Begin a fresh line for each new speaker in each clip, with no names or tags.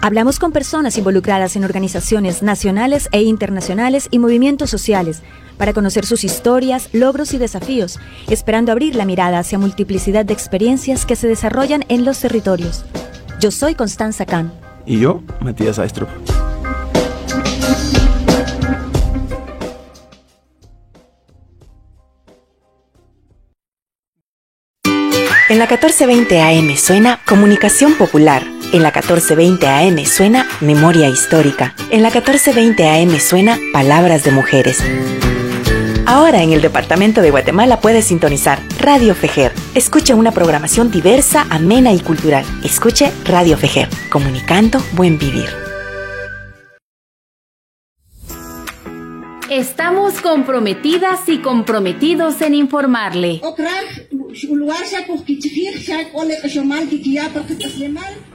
Hablamos con personas involucradas en organizaciones nacionales e internacionales y movimientos sociales para conocer sus historias, logros y desafíos, esperando abrir la mirada hacia multiplicidad de experiencias que se desarrollan en los territorios. Yo soy Constanza Kahn.
Y yo, Matías Aistrup.
En la 1420 AM suena Comunicación Popular. En la 1420 AM suena Memoria Histórica. En la 1420 AM suena Palabras de Mujeres. Ahora en el Departamento de Guatemala puedes sintonizar Radio Fejer. Escuche una programación diversa, amena y cultural. Escuche Radio Fejer, comunicando buen vivir.
Estamos comprometidas y comprometidos en informarle.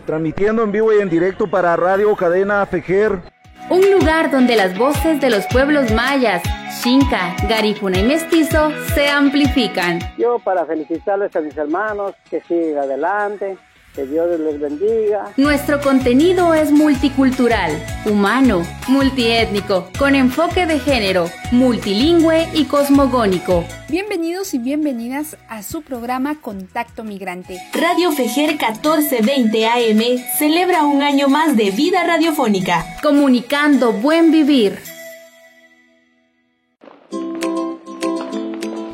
Transmitiendo en vivo y en directo para Radio Cadena Fejer.
Un lugar donde las voces de los pueblos mayas, Xinca, Garifuna y Mestizo se amplifican.
Yo para felicitarles a mis hermanos, que sigan adelante, que Dios les bendiga.
Nuestro contenido es multicultural, humano, multiétnico, con enfoque de género, multilingüe y cosmogónico.
Bienvenidos y bienvenidas a su programa Contacto Migrante.
Radio Fejer 1420 AM celebra un año más de vida radiofónica.
Comunicando buen vivir.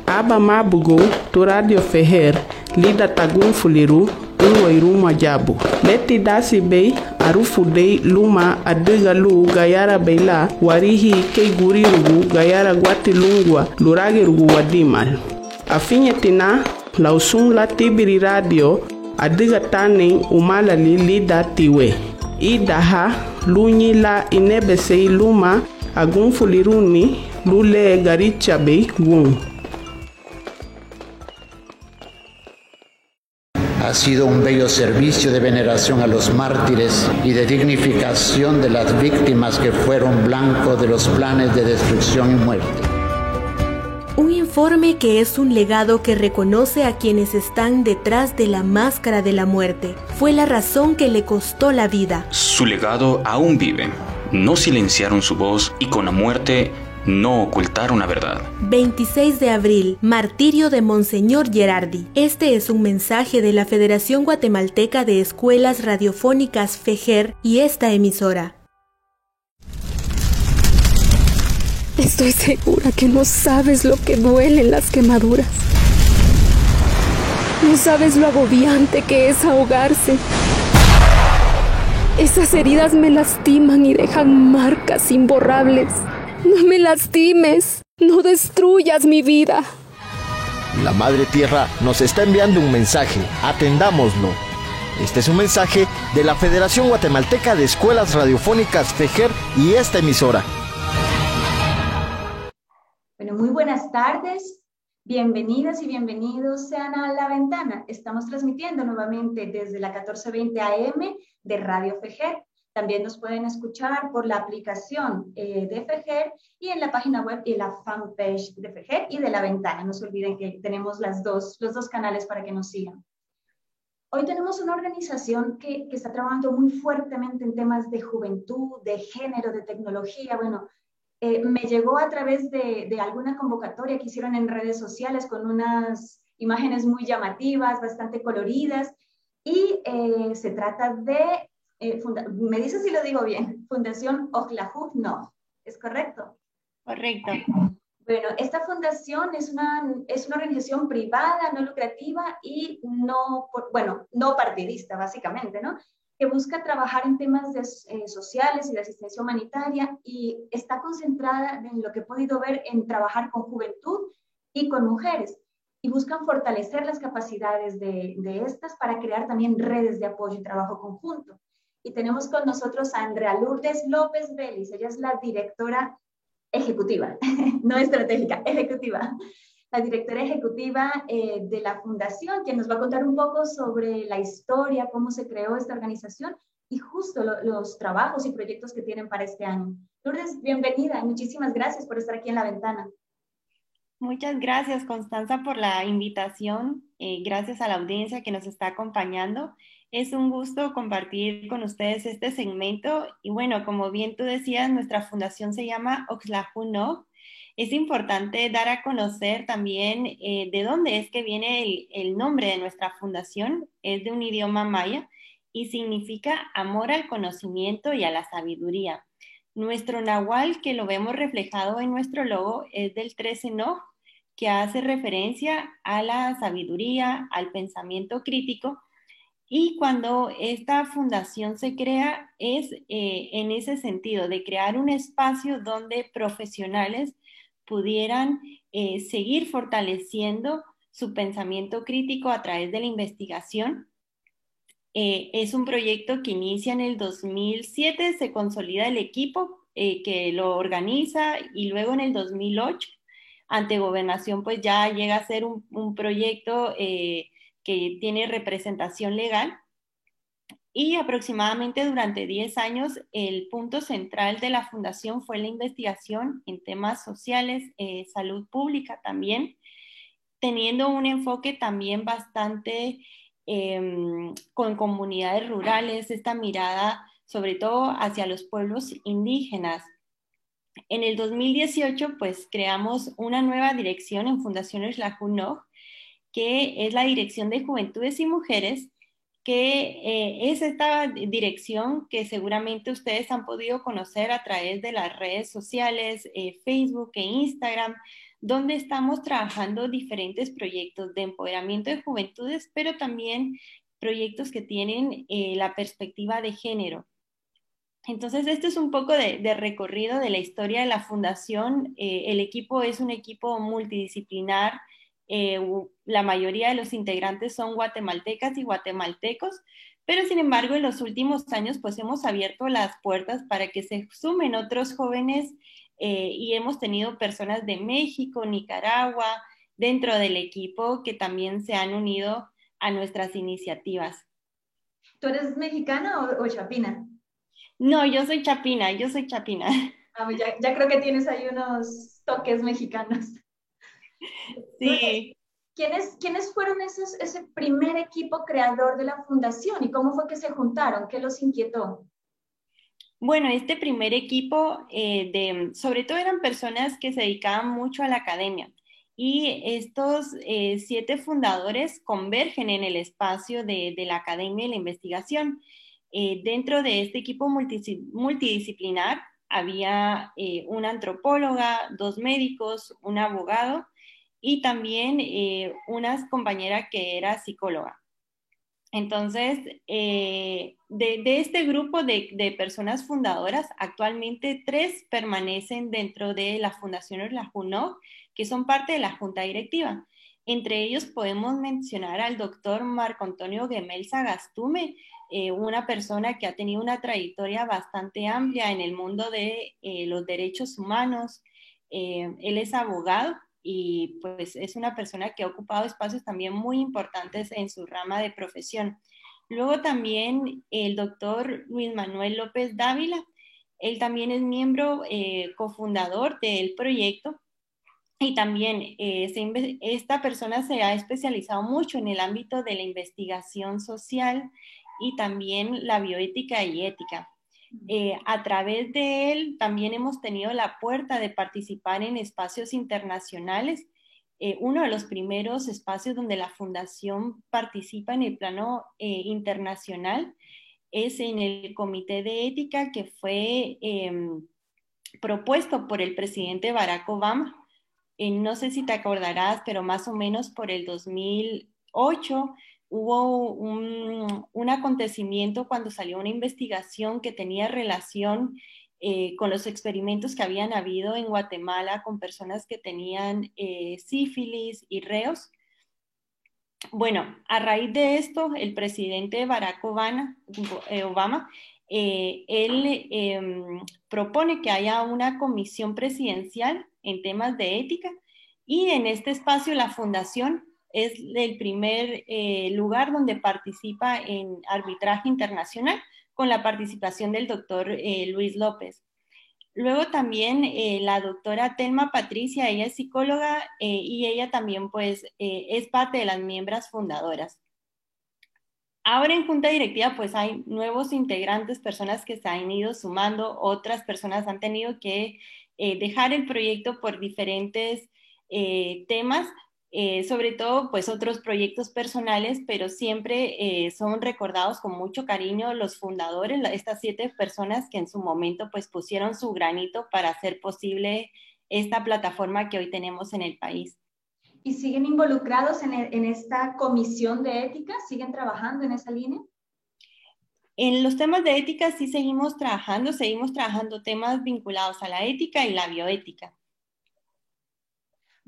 Aba Bugo, tu Radio Fejer, lida tagun fuliru, un jabu. Leti dasi bei arufu dei luma adiga lu gayara beila warihi kei guri rugu gayara gwati lungwa luragi rugu wadimal afinyetina lausun la tibiri radio adiga tani umalali lida tiwe. Idaha lunyi la inebesei luma agunfuliruni lule garicha bei gun
ha sido un bello servicio de veneración a los mártires y de dignificación de las víctimas que fueron blanco de los planes de destrucción y muerte.
Un informe que es un legado que reconoce a quienes están detrás de la máscara de la muerte. Fue la razón que le costó la vida.
Su legado aún vive. No silenciaron su voz y con la muerte no ocultar una verdad.
26 de abril, martirio de Monseñor Gerardi. Este es un mensaje de la Federación Guatemalteca de Escuelas Radiofónicas FEJER y esta emisora.
Estoy segura que no sabes lo que duelen las quemaduras. No sabes lo agobiante que es ahogarse. Esas heridas me lastiman y dejan marcas imborrables. No me lastimes, no destruyas mi vida.
La Madre Tierra nos está enviando un mensaje, atendámoslo. Este es un mensaje de la Federación Guatemalteca de Escuelas Radiofónicas FEJER y esta emisora.
Bueno, muy buenas tardes. Bienvenidas y bienvenidos sean a La Ventana. Estamos transmitiendo nuevamente desde la 1420 AM de Radio FEJER. También nos pueden escuchar por la aplicación eh, de FEJER y en la página web y la fanpage de FEJER y de La Ventana. No se olviden que tenemos las dos, los dos canales para que nos sigan. Hoy tenemos una organización que, que está trabajando muy fuertemente en temas de juventud, de género, de tecnología. Bueno, eh, me llegó a través de, de, alguna convocatoria que hicieron en redes sociales con unas imágenes muy llamativas, bastante coloridas, y eh, se trata de eh, me dice si lo digo bien, Fundación Ojlahut No, ¿es correcto?
Correcto.
Bueno, esta fundación es una, es una organización privada, no lucrativa y no, bueno, no partidista, básicamente, ¿no? Que busca trabajar en temas de, eh, sociales y de asistencia humanitaria y está concentrada en lo que he podido ver en trabajar con juventud y con mujeres y buscan fortalecer las capacidades de, de estas para crear también redes de apoyo y trabajo conjunto. Y tenemos con nosotros a Andrea Lourdes López Vélez. Ella es la directora ejecutiva, no estratégica, ejecutiva. La directora ejecutiva eh, de la fundación, quien nos va a contar un poco sobre la historia, cómo se creó esta organización y justo los trabajos y proyectos que tienen para este año. Lourdes, bienvenida. Muchísimas gracias por estar aquí en la ventana.
Muchas gracias, Constanza, por la invitación. Eh, gracias a la audiencia que nos está acompañando. Es un gusto compartir con ustedes este segmento. Y bueno, como bien tú decías, nuestra fundación se llama Oxlajuno. Es importante dar a conocer también eh, de dónde es que viene el, nombre de nuestra fundación. Es de un idioma maya y significa amor al conocimiento y a la sabiduría. Nuestro nahual, que lo vemos reflejado en nuestro logo, es del 13 no, que hace referencia a la sabiduría, al pensamiento crítico. Y cuando esta fundación se crea es eh, en ese sentido, de crear un espacio donde profesionales pudieran eh, seguir fortaleciendo su pensamiento crítico a través de la investigación. Eh, es un proyecto que inicia en el 2007, se consolida el equipo que lo organiza y luego en el 2008, ante gobernación, pues ya llega a ser un, proyecto que tiene representación legal. Y aproximadamente durante 10 años, el punto central de la fundación fue la investigación en temas sociales, salud pública también, teniendo un enfoque también bastante Em, con comunidades rurales, esta mirada sobre todo hacia los pueblos indígenas. En el 2018, pues creamos una nueva dirección en Fundaciones La que es la Dirección de Juventudes y Mujeres, que eh, es esta dirección que seguramente ustedes han podido conocer a través de las redes sociales, eh, Facebook e Instagram, donde estamos trabajando diferentes proyectos de empoderamiento de juventudes, pero también proyectos que tienen eh, la perspectiva de género. Entonces, esto es un poco de, recorrido de la historia de la fundación. El equipo es un equipo multidisciplinar. Eh, la mayoría de los integrantes son guatemaltecas y guatemaltecos, pero sin embargo, en los últimos años, pues hemos abierto las puertas para que se sumen otros jóvenes eh, y hemos tenido personas de México, Nicaragua, dentro del equipo que también se han unido a nuestras iniciativas.
¿Tú eres mexicana o, chapina?
No, yo soy chapina, yo soy chapina.
Ah, pues ya, ya, creo que tienes ahí unos toques mexicanos.
Sí.
¿Quiénes, ¿Quiénes fueron esos, ese primer equipo creador de la fundación y cómo fue que se juntaron? ¿Qué los inquietó?
Bueno, este primer equipo, eh, de, sobre todo eran personas que se dedicaban mucho a la academia y estos eh, siete fundadores convergen en el espacio de, la academia y la investigación. Eh, dentro de este equipo multidisciplinar había una antropóloga, dos médicos, un abogado y también una compañera que era psicóloga. Entonces, eh, de, este grupo de, personas fundadoras, actualmente tres permanecen dentro de la Fundación La que son parte de la Junta Directiva. Entre ellos podemos mencionar al doctor Marco Antonio Gemel Sagastume, eh, una persona que ha tenido una trayectoria bastante amplia en el mundo de eh, los derechos humanos. él es abogado y pues es una persona que ha ocupado espacios también muy importantes en su rama de profesión. Luego también el doctor Luis Manuel López Dávila, él también es miembro eh, cofundador del proyecto y también eh, esta persona se ha especializado mucho en el ámbito de la investigación social y también la bioética y ética. Eh, a través de él también hemos tenido la puerta de participar en espacios internacionales. Eh, uno de los primeros espacios donde la fundación participa en el plano eh, internacional es en el Comité de Ética que fue em, propuesto por el presidente Barack Obama. no sé si te acordarás, pero más o menos por el 2008 hubo un, acontecimiento cuando salió una investigación que tenía relación eh, con los experimentos que habían habido en Guatemala con personas que tenían eh, sífilis y reos. Bueno, a raíz de esto, el presidente Barack Obama, eh, él em, propone que haya una comisión presidencial en temas de ética y en este espacio la fundación es el primer eh, lugar donde participa en arbitraje internacional con la participación del doctor eh, Luis López. Luego también la doctora Telma Patricia, ella es psicóloga y ella también pues es parte de las miembros fundadoras. Ahora en junta directiva pues hay nuevos integrantes, personas que se han ido sumando, otras personas han tenido que eh, dejar el proyecto por diferentes eh, temas, eh, sobre todo pues otros proyectos personales, pero siempre son recordados con mucho cariño los fundadores, estas siete personas que en su momento pues pusieron su granito para hacer posible esta plataforma que hoy tenemos en el país
y siguen involucrados en, en, esta comisión de ética? ¿Siguen trabajando en esa línea?
En los temas de ética sí seguimos trabajando, seguimos trabajando temas vinculados a la ética y la bioética.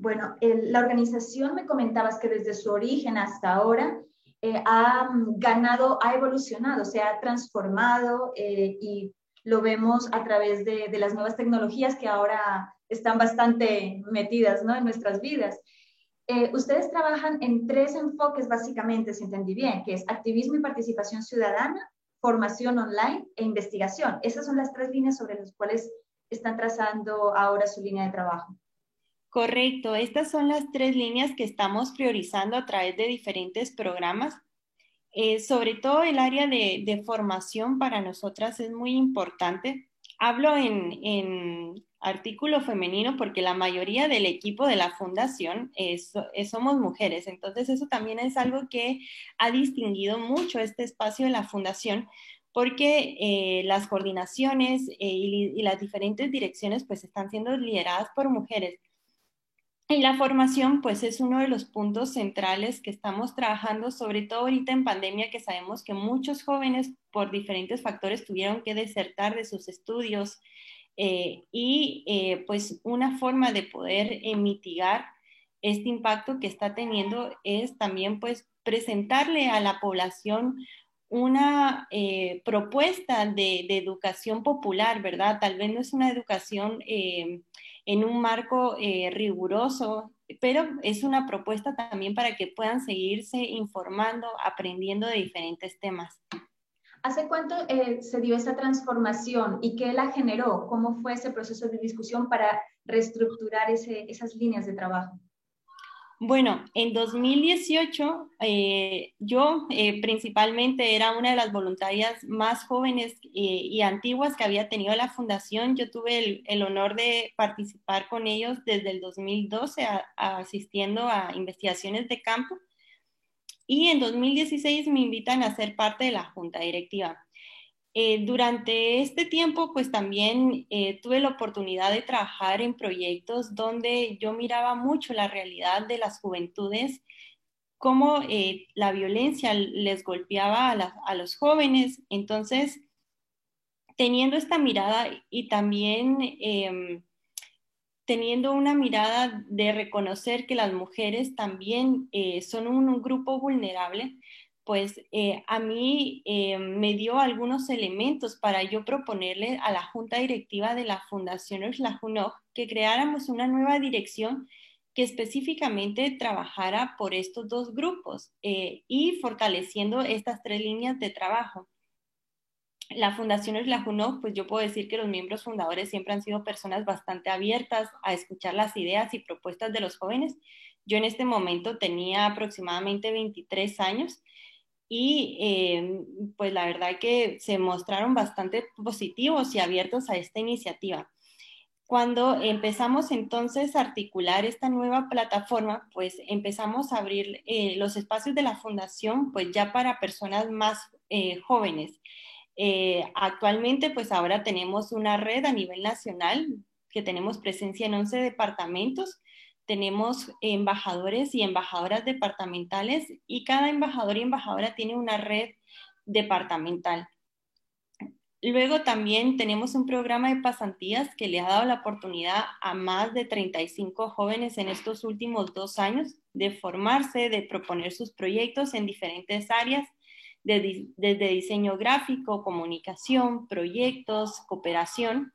Bueno, la organización me comentabas que desde su origen hasta ahora eh, ha ganado, ha evolucionado, se ha transformado eh, y lo vemos a través de, de, las nuevas tecnologías que ahora están bastante metidas ¿no? en nuestras vidas. Eh, ustedes trabajan en tres enfoques básicamente, si entendí bien, que es activismo y participación ciudadana, formación online e investigación. Esas son las tres líneas sobre las cuales están trazando ahora su línea de trabajo.
Correcto, estas son las tres líneas que estamos priorizando a través de diferentes programas. Eh, sobre todo el área de, formación para nosotras es muy importante. Hablo en, en artículo femenino porque la mayoría del equipo de la fundación es, somos mujeres. Entonces eso también es algo que ha distinguido mucho este espacio de la fundación porque eh, las coordinaciones eh, y, y, las diferentes direcciones pues están siendo lideradas por mujeres. Y la formación pues es uno de los puntos centrales que estamos trabajando, sobre todo ahorita en pandemia que sabemos que muchos jóvenes por diferentes factores tuvieron que desertar de sus estudios, eh, y eh, pues una forma de poder eh, mitigar este impacto que está teniendo es también pues presentarle a la población una propuesta de, de, educación popular, ¿verdad? Tal vez no es una educación en un marco riguroso, pero es una propuesta también para que puedan seguirse informando, aprendiendo de diferentes temas.
¿Hace cuánto eh, se dio esa transformación y qué la generó? ¿Cómo fue ese proceso de discusión para reestructurar ese, esas líneas de trabajo?
Bueno, en 2018 eh, yo eh, principalmente era una de las voluntarias más jóvenes y antiguas que había tenido la fundación. Yo tuve el honor de participar con ellos desde el 2012 asistiendo a investigaciones de campo y en 2016 me invitan a ser parte de la junta directiva. Eh, durante este tiempo, pues también eh, tuve la oportunidad de trabajar en proyectos donde yo miraba mucho la realidad de las juventudes, cómo eh, la violencia les golpeaba a, los jóvenes. Entonces, teniendo esta mirada y también em, teniendo una mirada de reconocer que las mujeres también son un, grupo vulnerable, pues eh, a mí eh, me dio algunos elementos para yo proponerle a la junta directiva de la Fundación Oxlajunoj que creáramos una nueva dirección que específicamente trabajara por estos dos grupos y fortaleciendo estas tres líneas de trabajo la Fundación Junó, pues yo puedo decir que los miembros fundadores siempre han sido personas bastante abiertas a escuchar las ideas y propuestas de los jóvenes. Yo en este momento tenía aproximadamente 23 años y eh, pues la verdad que se mostraron bastante positivos y abiertos a esta iniciativa. Cuando empezamos entonces a articular esta nueva plataforma, pues empezamos a abrir eh, los espacios de la fundación pues ya para personas más eh, jóvenes. Actualmente, pues ahora tenemos una red a nivel nacional que tenemos presencia en 11 departamentos. Tenemos embajadores y embajadoras departamentales y cada embajador y embajadora tiene una red departamental. Luego también tenemos un programa de pasantías que le ha dado la oportunidad a más de 35 jóvenes en estos últimos dos años de formarse, de proponer sus proyectos en diferentes áreas desde diseño gráfico, comunicación, proyectos, cooperación.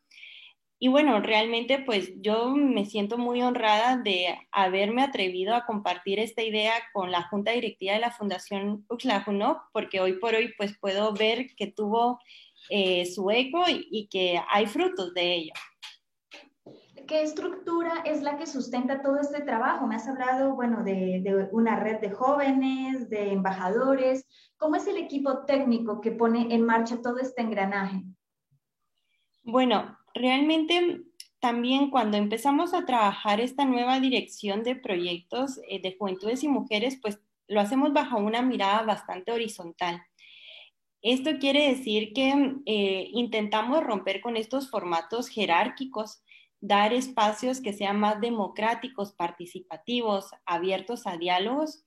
Y bueno, realmente pues yo me siento muy honrada de haberme atrevido a compartir esta idea con la Junta Directiva de la Fundación Uxlajunop, porque hoy por hoy pues puedo ver que tuvo eh, su eco y, que hay frutos de ello.
¿Qué estructura es la que sustenta todo este trabajo? Me has hablado, bueno, de, de, una red de jóvenes, de embajadores. ¿Cómo es el equipo técnico que pone en marcha todo este engranaje?
Bueno, realmente también cuando empezamos a trabajar esta nueva dirección de proyectos eh, de juventudes y mujeres, pues lo hacemos bajo una mirada bastante horizontal. Esto quiere decir que eh, intentamos romper con estos formatos jerárquicos, dar espacios que sean más democráticos, participativos, abiertos a diálogos.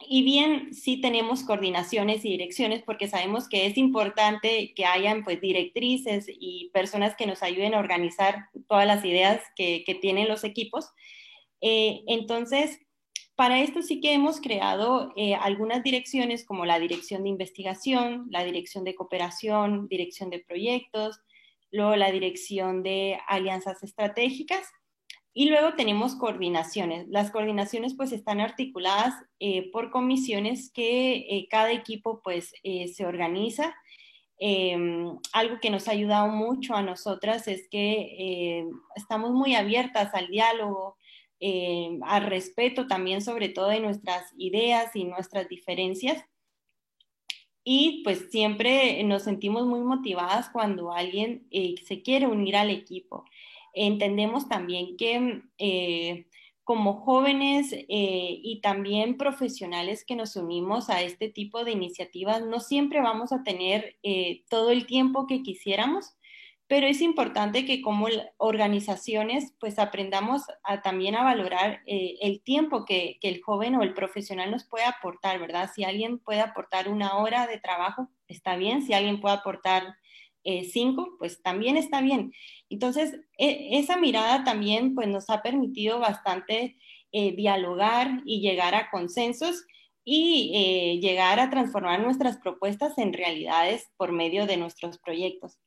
Y bien, sí tenemos coordinaciones y direcciones porque sabemos que es importante que hayan pues directrices y personas que nos ayuden a organizar todas las ideas que, tienen los equipos. Eh, entonces, para esto sí que hemos creado eh, algunas direcciones como la dirección de investigación, la dirección de cooperación, dirección de proyectos, luego la dirección de alianzas estratégicas y luego tenemos coordinaciones. Las coordinaciones pues están articuladas eh, por comisiones que eh, cada equipo pues se organiza. Em, algo que nos ha ayudado mucho a nosotras es que estamos muy abiertas al diálogo, eh, al respeto también sobre todo de nuestras ideas y nuestras diferencias. Y pues siempre nos sentimos muy motivadas cuando alguien eh, se quiere unir al equipo. Entendemos también que eh, como jóvenes y también profesionales que nos unimos a este tipo de iniciativas, no siempre vamos a tener todo el tiempo que quisiéramos, pero es importante que como organizaciones pues aprendamos a, también a valorar eh, el tiempo que, el joven o el profesional nos puede aportar, ¿verdad? Si alguien puede aportar una hora de trabajo, está bien, si alguien puede aportar eh, cinco, pues también está bien. Entonces, e, esa mirada también pues nos ha permitido bastante eh, dialogar y llegar a consensos y llegar a transformar nuestras propuestas en realidades por medio de nuestros proyectos.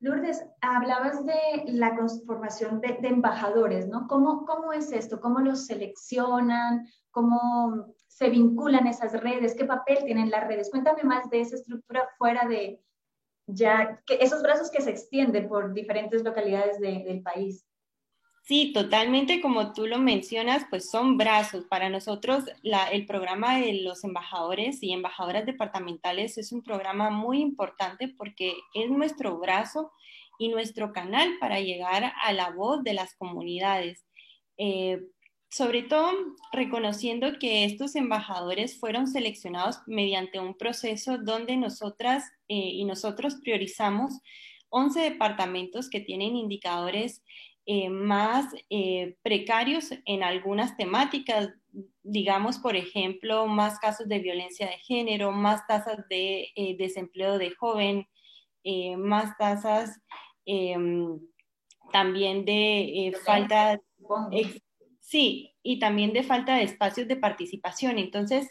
Lourdes, hablabas de la conformación de, embajadores, ¿no? ¿Cómo, ¿Cómo es esto? ¿Cómo los seleccionan? ¿Cómo se vinculan esas redes? ¿Qué papel tienen las redes? Cuéntame más de esa estructura fuera de ya, esos brazos que se extienden por diferentes localidades del país.
Sí, totalmente como tú lo mencionas, pues son brazos. Para nosotros el programa de los embajadores y embajadoras departamentales es un programa muy importante porque es nuestro brazo y nuestro canal para llegar a la voz de las comunidades. Eh, sobre todo reconociendo que estos embajadores fueron seleccionados mediante un proceso donde nosotras eh, y nosotros priorizamos 11 departamentos que tienen indicadores eh, más eh, precarios en algunas temáticas, digamos, por ejemplo, más casos de violencia de género, más tasas de eh, desempleo de joven, más tasas em, también de falta, sí, y también de falta de espacios de participación. Entonces,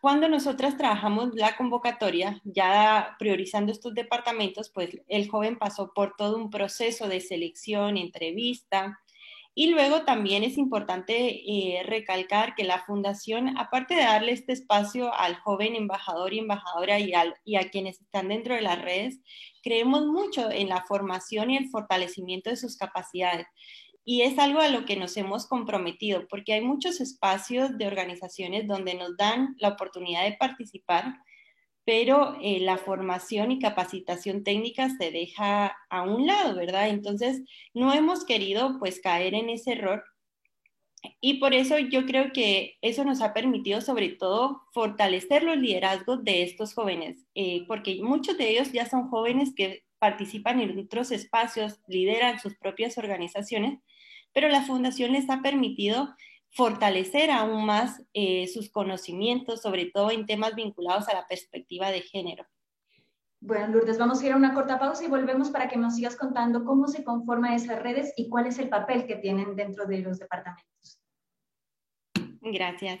cuando nosotras trabajamos la convocatoria, ya priorizando estos departamentos, pues el joven pasó por todo un proceso de selección, entrevista, y luego también es importante eh, recalcar que la fundación, aparte de darle este espacio al joven embajador y embajadora y, a quienes están dentro de las redes, creemos mucho en la formación y el fortalecimiento de sus capacidades y es algo a lo que nos hemos comprometido, porque hay muchos espacios de organizaciones donde nos dan la oportunidad de participar, pero eh, la formación y capacitación técnica se deja a un lado, ¿verdad? Entonces, no hemos querido pues caer en ese error y por eso yo creo que eso nos ha permitido sobre todo fortalecer los liderazgos de estos jóvenes, eh, porque muchos de ellos ya son jóvenes que participan en otros espacios, lideran sus propias organizaciones, pero la fundación les ha permitido fortalecer aún más eh, sus conocimientos, sobre todo en temas vinculados a la perspectiva de género.
Bueno, Lourdes, vamos a ir a una corta pausa y volvemos para que nos sigas contando cómo se conforman esas redes y cuál es el papel que tienen dentro de los departamentos.
Gracias.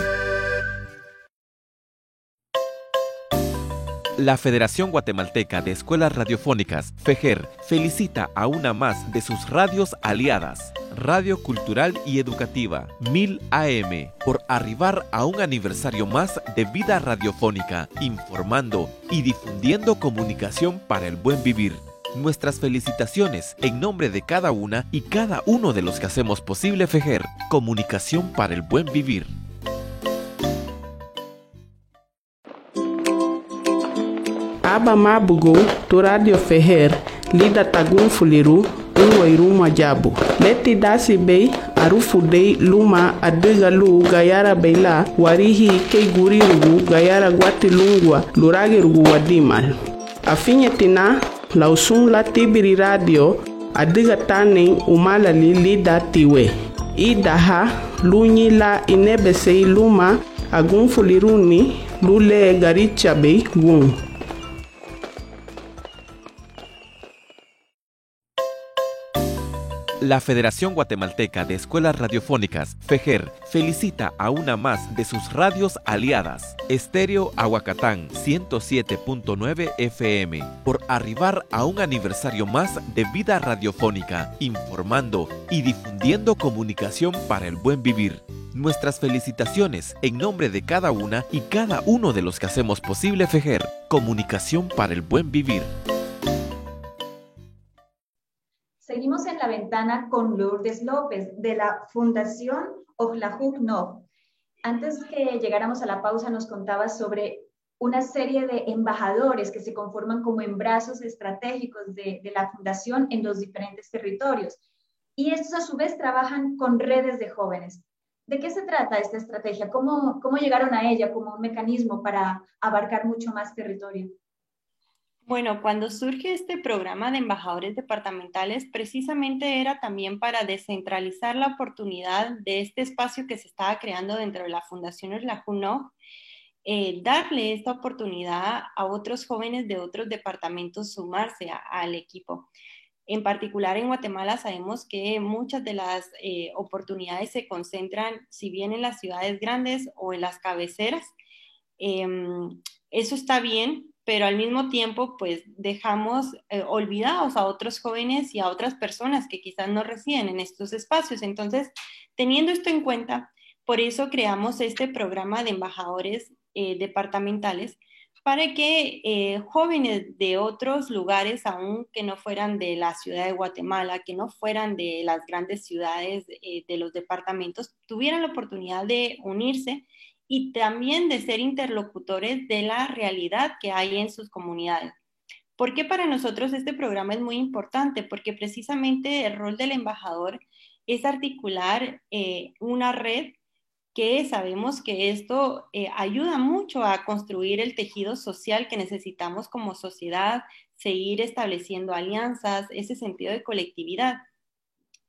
La Federación Guatemalteca de Escuelas Radiofónicas, FEGER, felicita a una más de sus radios aliadas, Radio Cultural y Educativa, 1000 AM, por arribar a un aniversario más de vida radiofónica, informando y difundiendo comunicación para el buen vivir. Nuestras felicitaciones en nombre de cada una y cada uno de los que hacemos posible FEGER, comunicación para el buen vivir.
Aba mabugo to radio feher lida tagun fuliru uwairu wairu majabu leti dasi bei arufu dei luma adiga lu gayara beila warihi kei guri rugu gayara gwati lungwa lurage rugu wadimal afinyetina lausun la tibiri radio adiga tane umalali lida tiwe. Idaha lunyi la inebesei luma agun fuliruni lule garichabe wun
La Federación Guatemalteca de Escuelas Radiofónicas, FEGER, felicita a una más de sus radios aliadas, Estéreo Aguacatán 107.9 FM, por arribar a un aniversario más de vida radiofónica, informando y difundiendo comunicación para el buen vivir. Nuestras felicitaciones en nombre de cada una y cada uno de los que hacemos posible FEGER, comunicación para el buen vivir.
Seguimos en la ventana con Lourdes López de la Fundación Ojlajuk No. Antes que llegáramos a la pausa nos contaba sobre una serie de embajadores que se conforman como en brazos estratégicos de, de la fundación en los diferentes territorios. Y estos a su vez trabajan con redes de jóvenes. ¿De qué se trata esta estrategia? ¿Cómo, cómo llegaron a ella como un mecanismo para abarcar mucho más territorio?
Bueno, cuando surge este programa de embajadores departamentales, precisamente era también para descentralizar la oportunidad de este espacio que se estaba creando dentro de la Fundación La Juno, eh, darle esta oportunidad a otros jóvenes de otros departamentos sumarse al equipo. En particular en Guatemala sabemos que muchas de las eh, oportunidades se concentran, si bien en las ciudades grandes o en las cabeceras. Em, eso está bien, pero al mismo tiempo pues dejamos eh, olvidados a otros jóvenes y a otras personas que quizás no residen en estos espacios. Entonces, teniendo esto en cuenta, por eso creamos este programa de embajadores eh, departamentales para que eh, jóvenes de otros lugares, aún que no fueran de la ciudad de Guatemala, que no fueran de las grandes ciudades de los departamentos, tuvieran la oportunidad de unirse y también de ser interlocutores de la realidad que hay en sus comunidades. ¿Por qué para nosotros este programa es muy importante? Porque precisamente el rol del embajador es articular eh, una red que sabemos que esto eh, ayuda mucho a construir el tejido social que necesitamos como sociedad, seguir estableciendo alianzas, ese sentido de colectividad.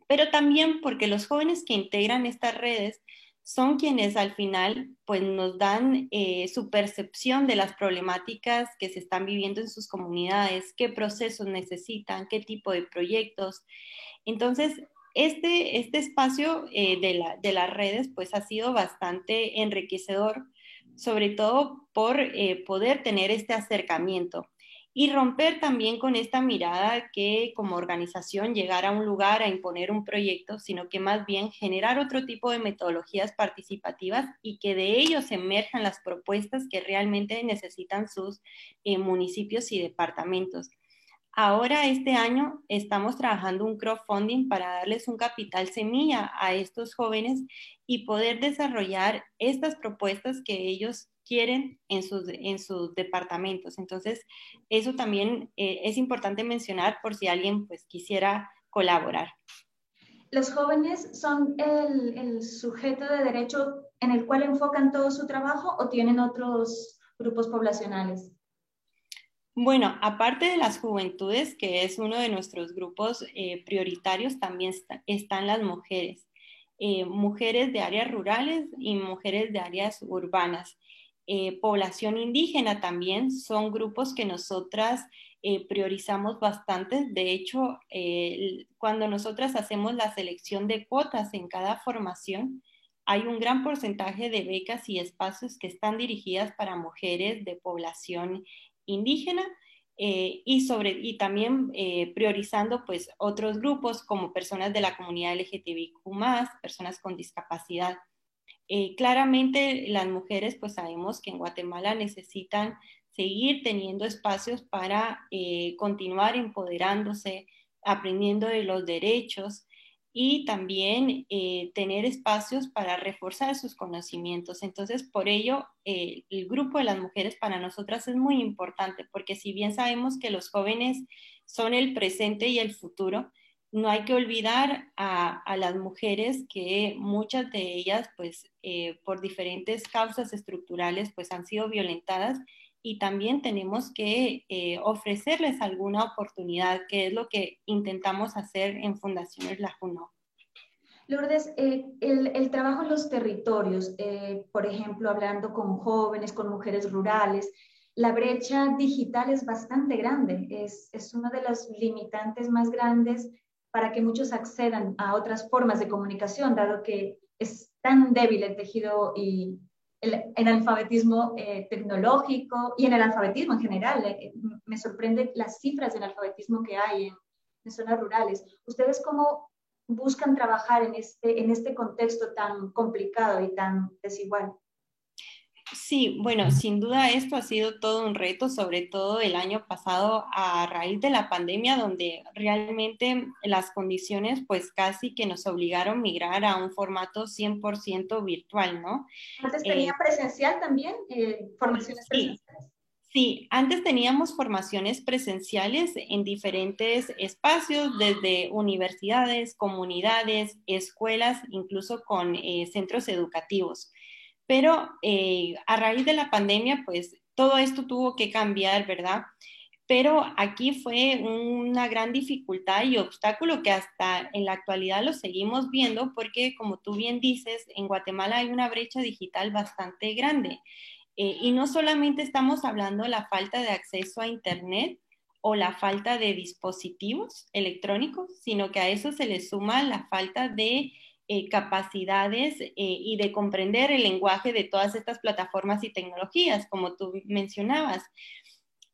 Pero también porque los jóvenes que integran estas redes son quienes al final pues nos dan eh, su percepción de las problemáticas que se están viviendo en sus comunidades, qué procesos necesitan, qué tipo de proyectos. Entonces, este, este espacio eh, de, las redes pues ha sido bastante enriquecedor, sobre todo por eh, poder tener este acercamiento y romper también con esta mirada que como organización llegar a un lugar a imponer un proyecto, sino que más bien generar otro tipo de metodologías participativas y que de ellos emerjan las propuestas que realmente necesitan sus eh, municipios y departamentos. Ahora, este año, estamos trabajando un crowdfunding para darles un capital semilla a estos jóvenes y poder desarrollar estas propuestas que ellos quieren en sus, en sus departamentos. Entonces, eso también eh, es importante mencionar por si alguien pues quisiera colaborar.
¿Los jóvenes son el, el sujeto de derecho en el cual enfocan todo su trabajo o tienen otros grupos poblacionales?
Bueno, aparte de las juventudes, que es uno de nuestros grupos eh, prioritarios, también están las mujeres. Eh, mujeres de áreas rurales y mujeres de áreas urbanas. Eh, población indígena también son grupos que nosotras eh, priorizamos bastante. De hecho, cuando nosotras hacemos la selección de cuotas en cada formación, hay un gran porcentaje de becas y espacios que están dirigidas para mujeres de población indígena eh, y, sobre, y también eh, priorizando pues otros grupos como personas de la comunidad LGTBIQ+, personas con discapacidad. Eh, claramente las mujeres pues sabemos que en Guatemala necesitan seguir teniendo espacios para continuar empoderándose, aprendiendo de los derechos y también eh, tener espacios para reforzar sus conocimientos. Entonces, por ello, eh, el grupo de las mujeres para nosotras es muy importante, porque si bien sabemos que los jóvenes son el presente y el futuro, no hay que olvidar a, las mujeres que muchas de ellas, pues, eh, por diferentes causas estructurales, pues han sido violentadas y también tenemos que eh, ofrecerles alguna oportunidad, que es lo que intentamos hacer en Fundaciones La Juno.
Lourdes, eh, el, trabajo en los territorios, eh, por ejemplo, hablando con jóvenes, con mujeres rurales, la brecha digital es bastante grande, es, es uno de los limitantes más grandes para que muchos accedan a otras formas de comunicación, dado que es tan débil el tejido y el, alfabetismo eh, tecnológico y en el alfabetismo en general. Eh, me sorprende las cifras del alfabetismo que hay en, en, zonas rurales. ¿Ustedes cómo buscan trabajar en este, en este contexto tan complicado y tan desigual?
Sí, bueno, sin duda esto ha sido todo un reto, sobre todo el año pasado a raíz de la pandemia, donde realmente las condiciones pues casi que nos obligaron a migrar a un formato 100% virtual, ¿no?
Antes tenía eh, presencial también, eh, formaciones presenciales.
Sí, antes teníamos formaciones presenciales en diferentes espacios, desde universidades, comunidades, escuelas, incluso con eh, centros educativos. Pero eh, a raíz de la pandemia, pues todo esto tuvo que cambiar, ¿verdad? Pero aquí fue una gran dificultad y obstáculo que hasta en la actualidad lo seguimos viendo porque, como tú bien dices, en Guatemala hay una brecha digital bastante grande. Eh, y no solamente estamos hablando de la falta de acceso a Internet o la falta de dispositivos electrónicos, sino que a eso se le suma la falta de eh, capacidades eh, y de comprender el lenguaje de todas estas plataformas y tecnologías, como tú mencionabas.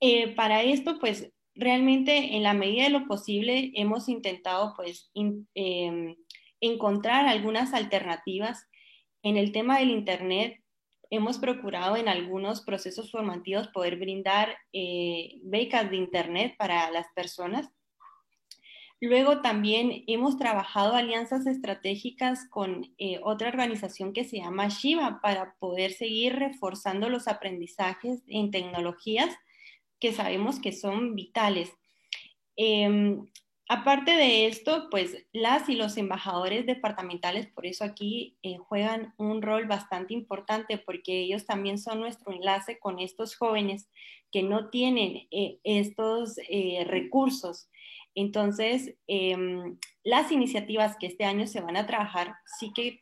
Eh, para esto, pues realmente en la medida de lo posible hemos intentado pues em, encontrar algunas alternativas. En el tema del Internet, hemos procurado en algunos procesos formativos poder brindar becas de Internet para las personas Luego también hemos trabajado alianzas estratégicas con eh, otra organización que se llama Shiva para poder seguir reforzando los aprendizajes en tecnologías que sabemos que son vitales. Em, aparte de esto, pues las y los embajadores departamentales, por eso aquí eh, juegan un rol bastante importante porque ellos también son nuestro enlace con estos jóvenes que no tienen eh, estos recursos entonces, em, las iniciativas que este año se van a trabajar sí que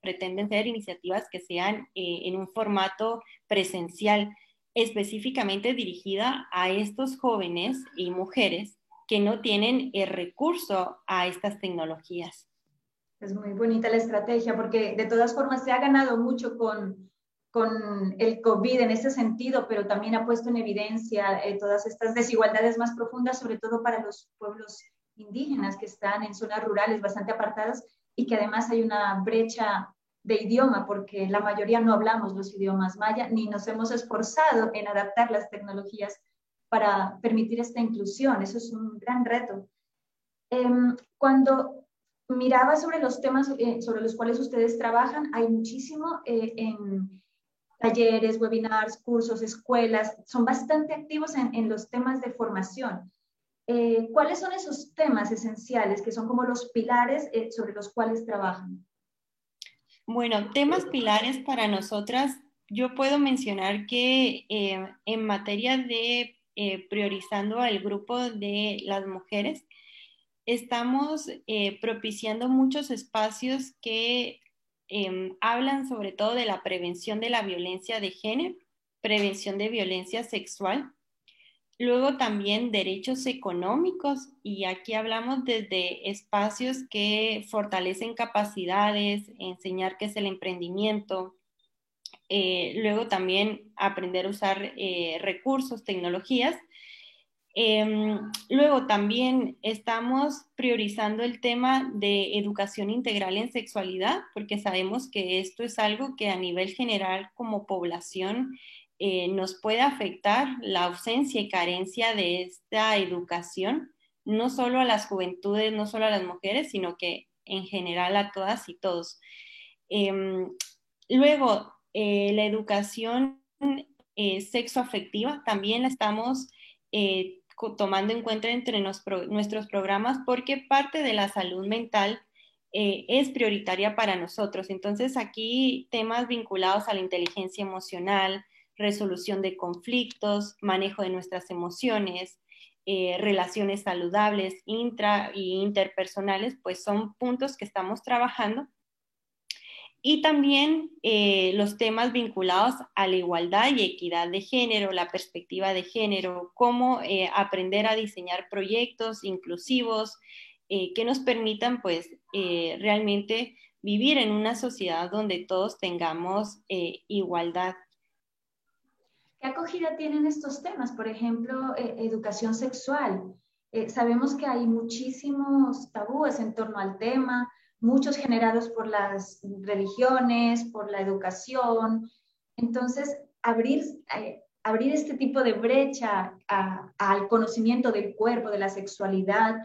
pretenden ser iniciativas que sean eh, en un formato presencial, específicamente dirigida a estos jóvenes y mujeres que no tienen el recurso a estas tecnologías.
Es muy bonita la estrategia porque de todas formas se ha ganado mucho con, con el COVID en ese sentido, pero también ha puesto en evidencia eh, todas estas desigualdades más profundas, sobre todo para los pueblos indígenas que están en zonas rurales bastante apartadas y que además hay una brecha de idioma, porque la mayoría no hablamos los idiomas maya, ni nos hemos esforzado en adaptar las tecnologías para permitir esta inclusión. Eso es un gran reto. Em, cuando miraba sobre los temas eh, sobre los cuales ustedes trabajan, hay muchísimo eh, en talleres, webinars, cursos, escuelas, son bastante activos en, los temas de formación. Eh, ¿Cuáles son esos temas esenciales que son como los pilares eh, sobre los cuales trabajan?
Bueno, temas pilares para nosotras, yo puedo mencionar que eh, en materia de priorizando al grupo de las mujeres, estamos propiciando muchos espacios que em, hablan sobre todo de la prevención de la violencia de género, prevención de violencia sexual, luego también derechos económicos y aquí hablamos desde espacios que fortalecen capacidades, enseñar qué es el emprendimiento, eh, luego también aprender a usar eh, recursos, tecnologías Em, luego también estamos priorizando el tema de educación integral en sexualidad, porque sabemos que esto es algo que a nivel general como población eh, nos puede afectar la ausencia y carencia de esta educación, no solo a las juventudes, no solo a las mujeres, sino que en general a todas y todos. Em, luego, eh, la educación eh, sexoafectiva también la estamos eh, tomando en cuenta entre nuestros programas porque parte de la salud mental eh, es prioritaria para nosotros. Entonces aquí temas vinculados a la inteligencia emocional, resolución de conflictos, manejo de nuestras emociones, eh, relaciones saludables intra y interpersonales, pues son puntos que estamos trabajando y también eh, los temas vinculados a la igualdad y equidad de género, la perspectiva de género, cómo eh, aprender a diseñar proyectos inclusivos eh, que nos permitan pues realmente vivir en una sociedad donde todos tengamos igualdad.
¿Qué acogida tienen estos temas? Por ejemplo, educación sexual. sabemos que hay muchísimos tabúes en torno al tema, muchos generados por las religiones, por la educación. Entonces, abrir, eh, abrir este tipo de brecha al conocimiento del cuerpo, de la sexualidad,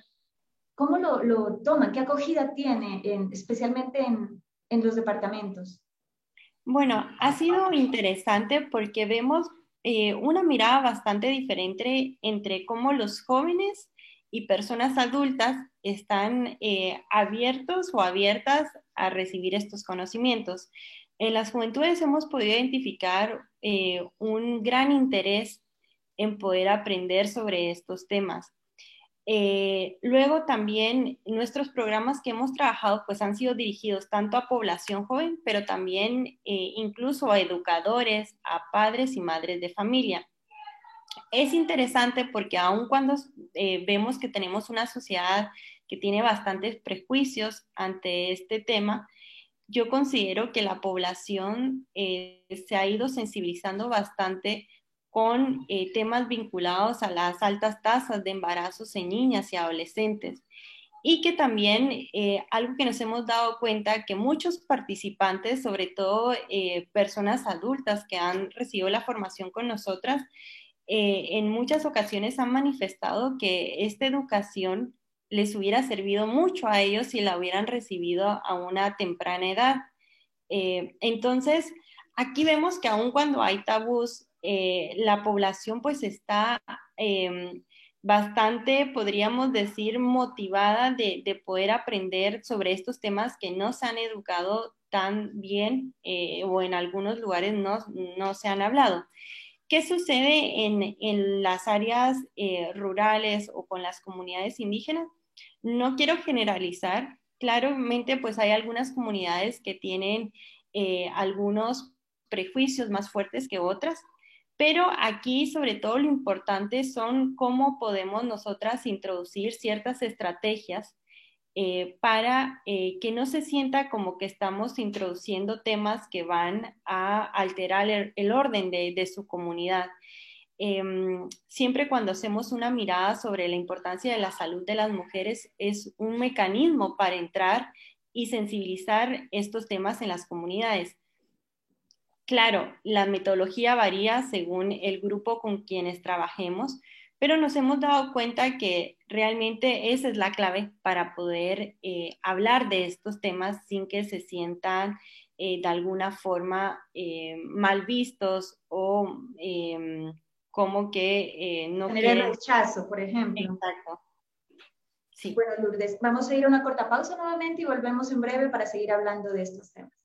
¿cómo lo, lo toman? ¿Qué acogida tiene, especialmente en, los departamentos?
Bueno, ha sido interesante porque vemos eh, una mirada bastante diferente entre cómo los jóvenes y personas adultas están eh, abiertos o abiertas a recibir estos conocimientos. En las juventudes hemos podido identificar eh, un gran interés en poder aprender sobre estos temas. Eh, luego también nuestros programas que hemos trabajado pues han sido dirigidos tanto a población joven, pero también incluso a educadores, a padres y madres de familia es interesante porque aun cuando eh, vemos que tenemos una sociedad que tiene bastantes prejuicios ante este tema, yo considero que la población eh, se ha ido sensibilizando bastante con eh, temas vinculados a las altas tasas de embarazos en niñas y adolescentes. Y que también algo que nos hemos dado cuenta que muchos participantes, sobre todo personas adultas que han recibido la formación con nosotras, eh, en muchas ocasiones han manifestado que esta educación les hubiera servido mucho a ellos si la hubieran recibido a una temprana edad. Eh, entonces, aquí vemos que aun cuando hay tabús, eh, la población pues está em, bastante, podríamos decir, motivada de, poder aprender sobre estos temas que no se han educado tan bien o en algunos lugares no, no se han hablado. ¿Qué sucede en, las áreas eh, rurales o con las comunidades indígenas? No quiero generalizar. Claramente, pues hay algunas comunidades que tienen eh, algunos prejuicios más fuertes que otras, pero aquí sobre todo lo importante son cómo podemos nosotras introducir ciertas estrategias eh, para eh, que no se sienta como que estamos introduciendo temas que van a alterar el, orden de, su comunidad. Em, siempre cuando hacemos una mirada sobre la importancia de la salud de las mujeres es un mecanismo para entrar y sensibilizar estos temas en las comunidades. Claro, la metodología varía según el grupo con quienes trabajemos, pero nos hemos dado cuenta que realmente esa es la clave para poder eh, hablar de estos temas sin que se sientan eh, de alguna forma eh, mal vistos o em, como que no
Tener el rechazo, por ejemplo.
Exacto.
Sí. Bueno, Lourdes, vamos a ir a una corta pausa nuevamente y volvemos en breve para seguir hablando de estos temas.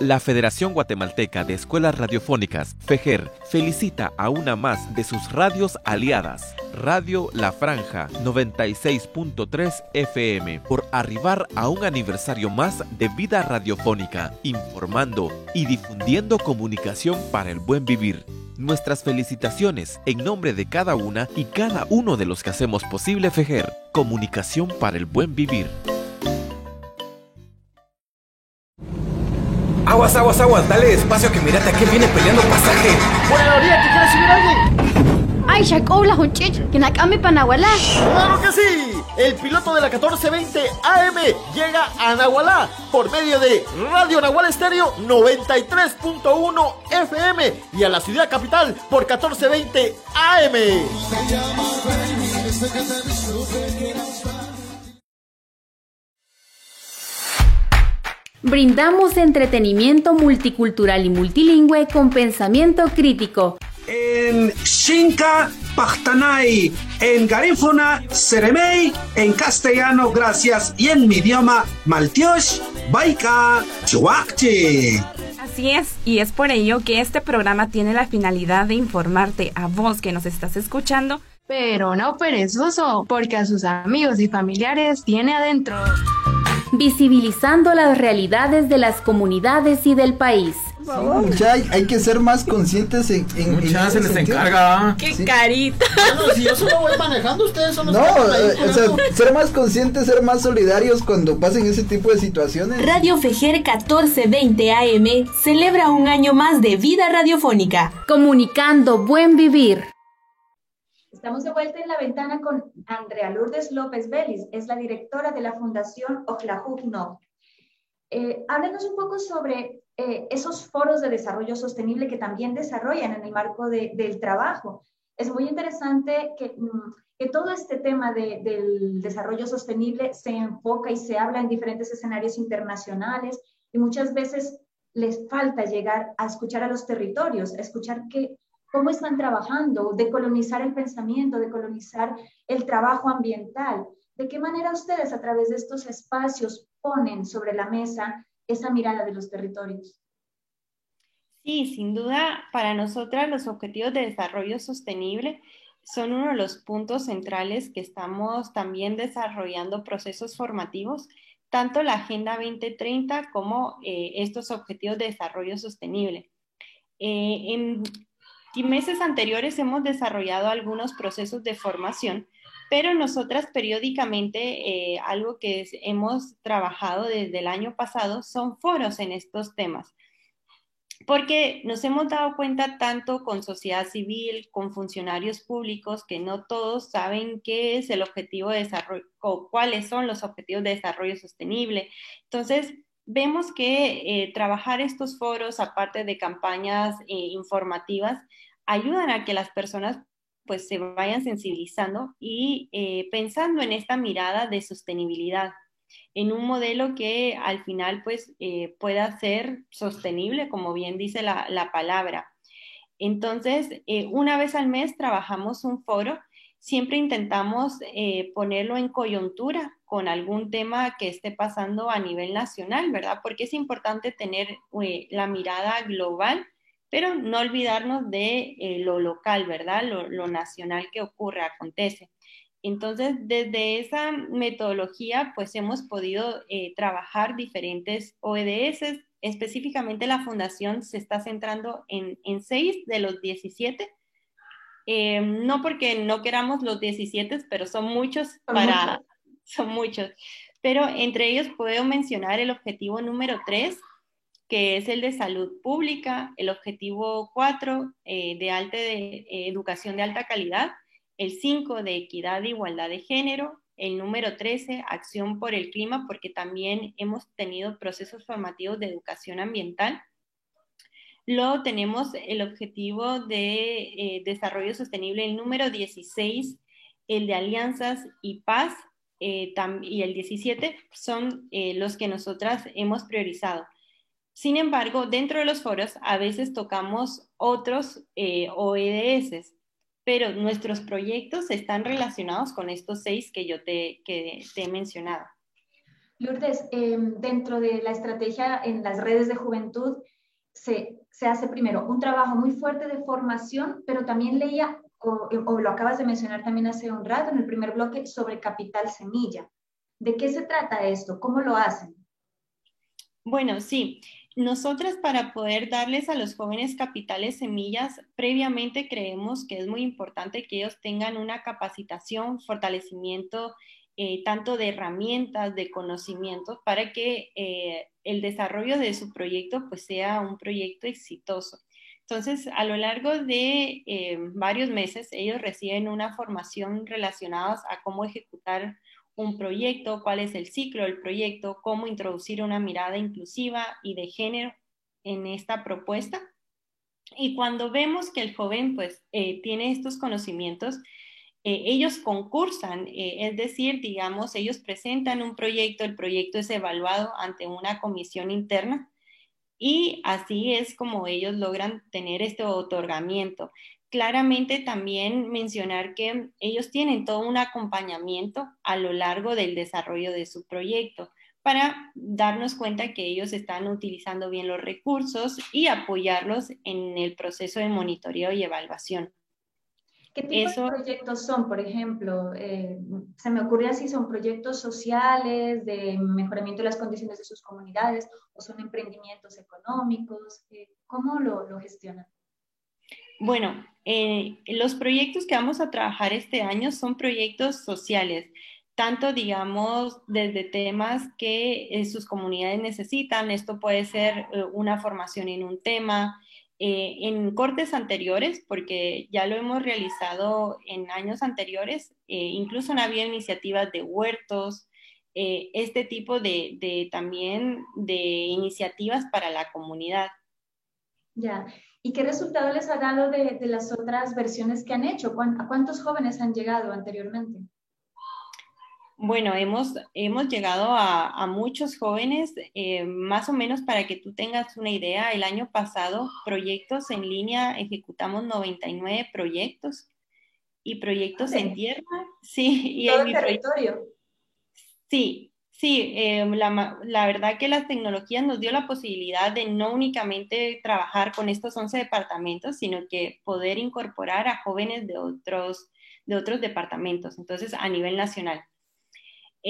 La Federación Guatemalteca de Escuelas Radiofónicas, FEGER, felicita a una más de sus radios aliadas, Radio La Franja 96.3 FM, por arribar a un aniversario más de vida radiofónica, informando y difundiendo comunicación para el buen vivir. Nuestras felicitaciones en nombre de cada una y cada uno de los que hacemos posible FEGER, comunicación para el buen vivir.
Aguas, aguas, aguas, dale despacio que mirate a qué viene peleando pasaje.
¡Por la orilla que quiere subir alguien!
¡Ay, Shakobla, Hunchich! ¡Que nakame panahualá!
¡Claro que sí! El piloto de la 1420 AM llega a Nahualá por medio de Radio Nahual Estéreo 93.1 FM y a la ciudad capital por 1420 AM.
Brindamos entretenimiento multicultural y multilingüe con pensamiento crítico.
En Shinka Pachtanay, en Garífuna Seremei, en castellano, gracias, y en mi idioma Maltiosh, Baika, Chuakchi.
Así es, y es por ello que este programa tiene la finalidad de informarte a vos que nos estás escuchando,
pero no perezoso, porque a sus amigos y familiares tiene adentro
visibilizando las realidades de las comunidades y del país.
Ya hay, hay, que ser más conscientes en, en,
Mucha se les encarga.
¡Qué sí. carita!
Bueno, si yo solo voy manejando, ustedes son los
No, eh, o sea, ser más conscientes, ser más solidarios cuando pasen ese tipo de situaciones.
Radio Fejer 1420 AM celebra un año más de vida radiofónica.
Comunicando buen vivir.
Estamos de vuelta en la ventana con Andrea Lourdes López Vélez, es la directora de la Fundación Oklahook No. Eh, un poco sobre eh, esos foros de desarrollo sostenible que también desarrollan en el marco de, del trabajo. Es muy interesante que, mm, que todo este tema de, del desarrollo sostenible se enfoca y se habla en diferentes escenarios internacionales y muchas veces les falta llegar a escuchar a los territorios, a escuchar qué, cómo están trabajando, de colonizar el pensamiento, de colonizar el trabajo ambiental. ¿De qué manera ustedes a través de estos espacios ponen sobre la mesa esa mirada de los territorios?
Sí, sin duda, para nosotras los objetivos de desarrollo sostenible son uno de los puntos centrales que estamos también desarrollando procesos formativos, tanto la Agenda 2030 como eh, estos objetivos de desarrollo sostenible. Eh, en y meses anteriores hemos desarrollado algunos procesos de formación, pero nosotras periódicamente eh, algo que hemos trabajado desde el año pasado son foros en estos temas, porque nos hemos dado cuenta tanto con sociedad civil, con funcionarios públicos, que no todos saben qué es el objetivo de desarrollo o cuáles son los objetivos de desarrollo sostenible. Entonces, vemos que eh, trabajar estos foros, aparte de campañas eh, informativas, ayudan a que las personas pues se vayan sensibilizando y eh, pensando en esta mirada de sostenibilidad, en un modelo que al final pues pueda ser sostenible, como bien dice la, la palabra. Entonces, eh, una vez al mes trabajamos un foro, siempre intentamos eh, ponerlo en coyuntura con algún tema que esté pasando a nivel nacional, ¿verdad? Porque es importante tener eh, la mirada global pero no olvidarnos de eh, lo local, ¿verdad? Lo, nacional que ocurre, acontece. Entonces, desde esa metodología, pues hemos podido trabajar diferentes OEDS. Específicamente la fundación se está centrando en, en seis de los 17. Eh, no porque no queramos los 17, pero son muchos para... Son muchos. Pero entre ellos puedo mencionar el objetivo número 3, que es el de salud pública, el objetivo 4 eh, de, alta de eh, educación de alta calidad, el 5 de equidad e igualdad de género, el número 13, acción por el clima, porque también hemos tenido procesos formativos de educación ambiental. Luego tenemos el objetivo de eh, desarrollo sostenible, el número 16, el de alianzas y paz, eh, y el 17 son eh, los que nosotras hemos priorizado. Sin embargo, dentro de los foros a veces tocamos otros OEDS, pero nuestros proyectos están relacionados con estos seis que yo te, que te he mencionado.
Lourdes, em, dentro de la estrategia en las redes de juventud, se, se, hace primero un trabajo muy fuerte de formación, pero también leía, o, lo acabas de mencionar también hace un rato en el primer bloque, sobre capital semilla. ¿De qué se trata esto? ¿Cómo lo hacen?
Bueno, sí. Nosotras para poder darles a los jóvenes capitales semillas, previamente creemos que es muy importante que ellos tengan una capacitación, fortalecimiento eh, tanto de herramientas, de conocimientos, para que eh, el desarrollo de su proyecto pues, sea un proyecto exitoso. Entonces, a lo largo de eh, varios meses, ellos reciben una formación relacionada a cómo ejecutar un proyecto, cuál es el ciclo del proyecto, cómo introducir una mirada inclusiva y de género en esta propuesta. Y cuando vemos que el joven pues tiene estos conocimientos, eh, ellos concursan, eh, es decir, digamos, ellos presentan un proyecto, el proyecto es evaluado ante una comisión interna y así es como ellos logran tener este otorgamiento. Claramente también mencionar que ellos tienen todo un acompañamiento a lo largo del desarrollo de su proyecto para darnos cuenta que ellos están utilizando bien los recursos y apoyarlos en el proceso de monitoreo y evaluación.
¿Qué tipo de proyectos son, por ejemplo? Eh, se me ocurre así, ¿son proyectos sociales de mejoramiento de las condiciones de sus comunidades o son emprendimientos económicos? Eh, ¿Cómo lo, lo, gestionan?
Bueno, eh, los proyectos que vamos a trabajar este año son proyectos sociales, tanto digamos desde temas que sus comunidades necesitan. Esto puede ser una formación en un tema, eh, en cortes anteriores, porque ya lo hemos realizado en años anteriores, eh, incluso han habido iniciativas de huertos, eh, este tipo de, también de iniciativas para la comunidad.
Ya, ¿y qué resultado les ha dado de las otras versiones que han hecho? ¿A cuántos jóvenes han llegado anteriormente?
Bueno, hemos, hemos llegado a, muchos jóvenes, eh, más o menos para que tú tengas una idea, el año pasado proyectos en línea ejecutamos 99 proyectos y proyectos en tierra, sí.
Y ¿Todo el territorio?
Sí, sí, eh, la, la, verdad que las tecnologías nos dio la posibilidad de no únicamente trabajar con estos 11 departamentos, sino que poder incorporar a jóvenes de otros, de otros departamentos, entonces a nivel nacional.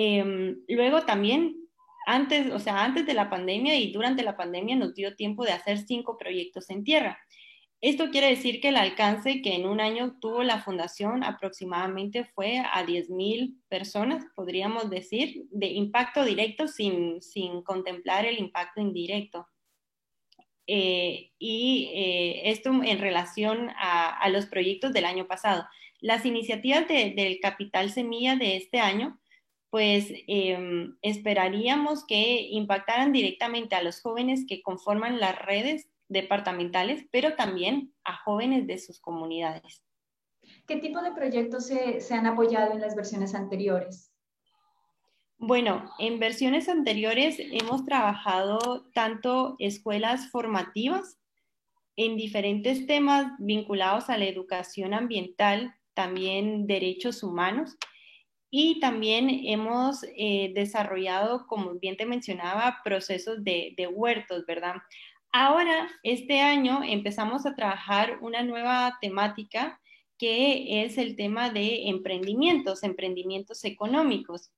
Em, luego también, antes, o sea, antes de la pandemia y durante la pandemia nos dio tiempo de hacer cinco proyectos en tierra. Esto quiere decir que el alcance que en un año tuvo la fundación aproximadamente fue a 10.000 personas, podríamos decir, de impacto directo sin, sin contemplar el impacto indirecto. Eh, y eh, esto en relación a, a, los proyectos del año pasado. Las iniciativas de, del Capital Semilla de este año pues em, esperaríamos que impactaran directamente a los jóvenes que conforman las redes departamentales, pero también a jóvenes de sus comunidades.
¿Qué tipo de proyectos se, se han apoyado en las versiones anteriores?
Bueno, en versiones anteriores hemos trabajado tanto escuelas formativas en diferentes temas vinculados a la educación ambiental, también derechos humanos, y también hemos eh, desarrollado, como bien te mencionaba, procesos de, huertos, ¿verdad? Ahora, este año empezamos a trabajar una nueva temática que es el tema de emprendimientos, emprendimientos económicos,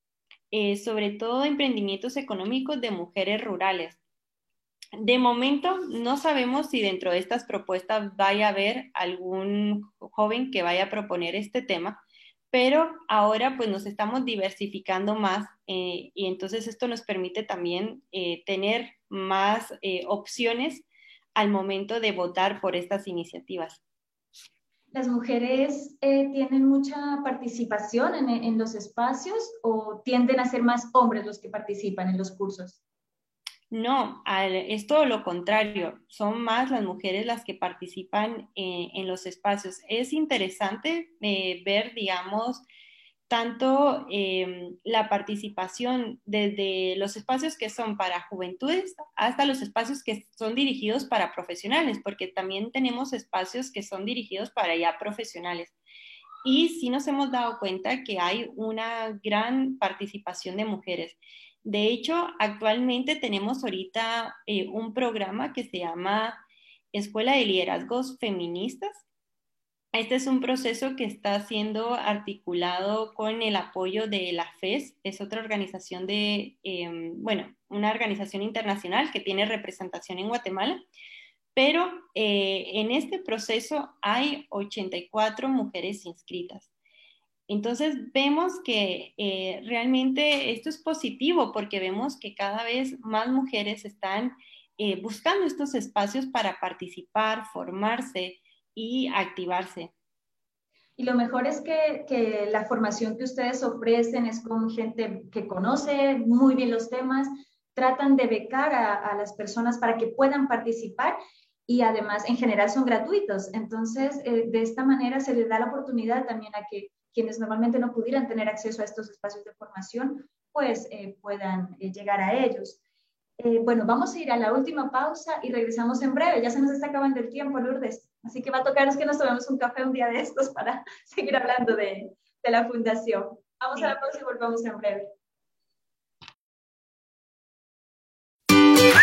eh, sobre todo emprendimientos económicos de mujeres rurales. De momento, no sabemos si dentro de estas propuestas vaya a haber algún joven que vaya a proponer este tema, pero ahora pues nos estamos diversificando más eh, y entonces esto nos permite también eh, tener más eh, opciones al momento de votar por estas iniciativas.
¿Las mujeres tienen mucha participación en, en, los espacios o tienden a ser más hombres los que participan en los cursos?
No, es todo lo contrario. Son más las mujeres las que participan eh, en los espacios. Es interesante eh, ver, digamos, tanto em, la participación desde los espacios que son para juventudes hasta los espacios que son dirigidos para profesionales, porque también tenemos espacios que son dirigidos para ya profesionales. Y sí nos hemos dado cuenta que hay una gran participación de mujeres. De hecho, actualmente tenemos ahorita eh, un programa que se llama Escuela de Liderazgos Feministas. Este es un proceso que está siendo articulado con el apoyo de la FES, es otra organización de, em, bueno, una organización internacional que tiene representación en Guatemala, pero eh, en este proceso hay 84 mujeres inscritas. Entonces vemos que eh, realmente esto es positivo porque vemos que cada vez más mujeres están eh, buscando estos espacios para participar, formarse y activarse.
Y lo mejor es que, la formación que ustedes ofrecen es con gente que conoce muy bien los temas, tratan de becar a, las personas para que puedan participar y además en general son gratuitos. Entonces, eh, de esta manera se les da la oportunidad también a que quienes normalmente no pudieran tener acceso a estos espacios de formación, pues eh, puedan eh, llegar a ellos. Eh, bueno, vamos a ir a la última pausa y regresamos en breve. Ya se nos está acabando el tiempo, Lourdes. Así que va a tocar que nos tomemos un café un día de estos para seguir hablando de, de la fundación. Vamos a la pausa y volvemos en breve.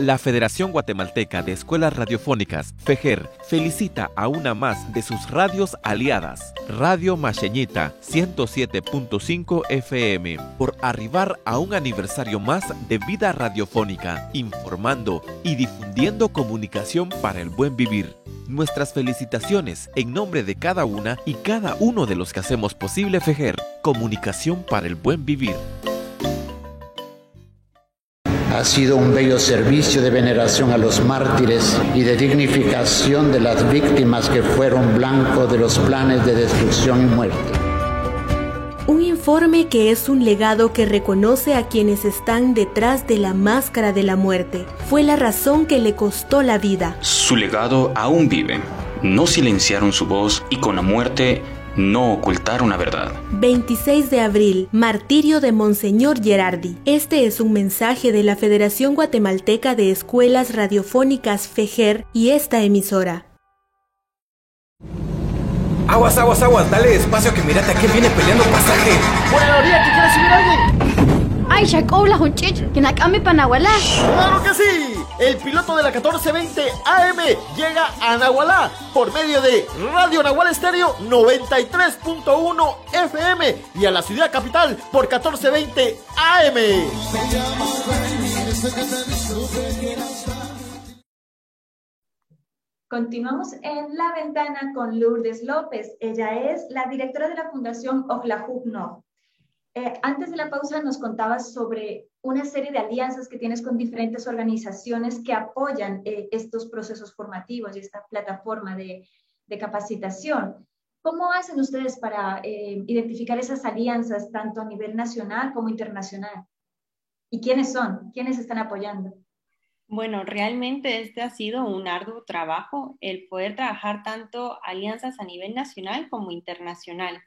La Federación Guatemalteca de Escuelas Radiofónicas, FEGER, felicita a una más de sus radios aliadas, Radio Macheñita 107.5 FM, por arribar a un aniversario más de vida radiofónica, informando y difundiendo comunicación para el buen vivir. Nuestras felicitaciones en nombre de cada una y cada uno de los que hacemos posible FEGER, comunicación para el buen vivir
ha sido un bello servicio de veneración a los mártires y de dignificación de las víctimas que fueron blanco de los planes de destrucción y muerte.
Un informe que es un legado que reconoce a quienes están detrás de la máscara de la muerte. Fue la razón que le costó la vida.
Su legado aún vive. No silenciaron su voz y con la muerte no ocultar una verdad.
26 de abril, martirio de Monseñor Gerardi. Este es un mensaje de la Federación Guatemalteca de Escuelas Radiofónicas FEGER y esta emisora.
Aguas, aguas, aguas, dale espacio que mirate a qué viene peleando pasaje.
¡Por la orilla que quiere subir alguien!
¡Ay, Shakobla, Hunchich! ¡Que nakame panahualá!
¡Claro que sí! El piloto de la 1420 AM llega a Nahualá por medio de Radio Nahual Estéreo 93.1 FM y a la ciudad capital por 1420 AM.
Continuamos en la ventana con Lourdes López. Ella es la directora de la Fundación Oklahoma. Eh, antes de la pausa nos contabas sobre una serie de alianzas que tienes con diferentes organizaciones que apoyan eh, estos procesos formativos y esta plataforma de, capacitación. ¿Cómo hacen ustedes para eh, identificar esas alianzas tanto a nivel nacional como internacional? ¿Y quiénes son? ¿Quiénes están apoyando?
Bueno, realmente este ha sido un arduo trabajo, el poder trabajar tanto alianzas a nivel nacional como internacional.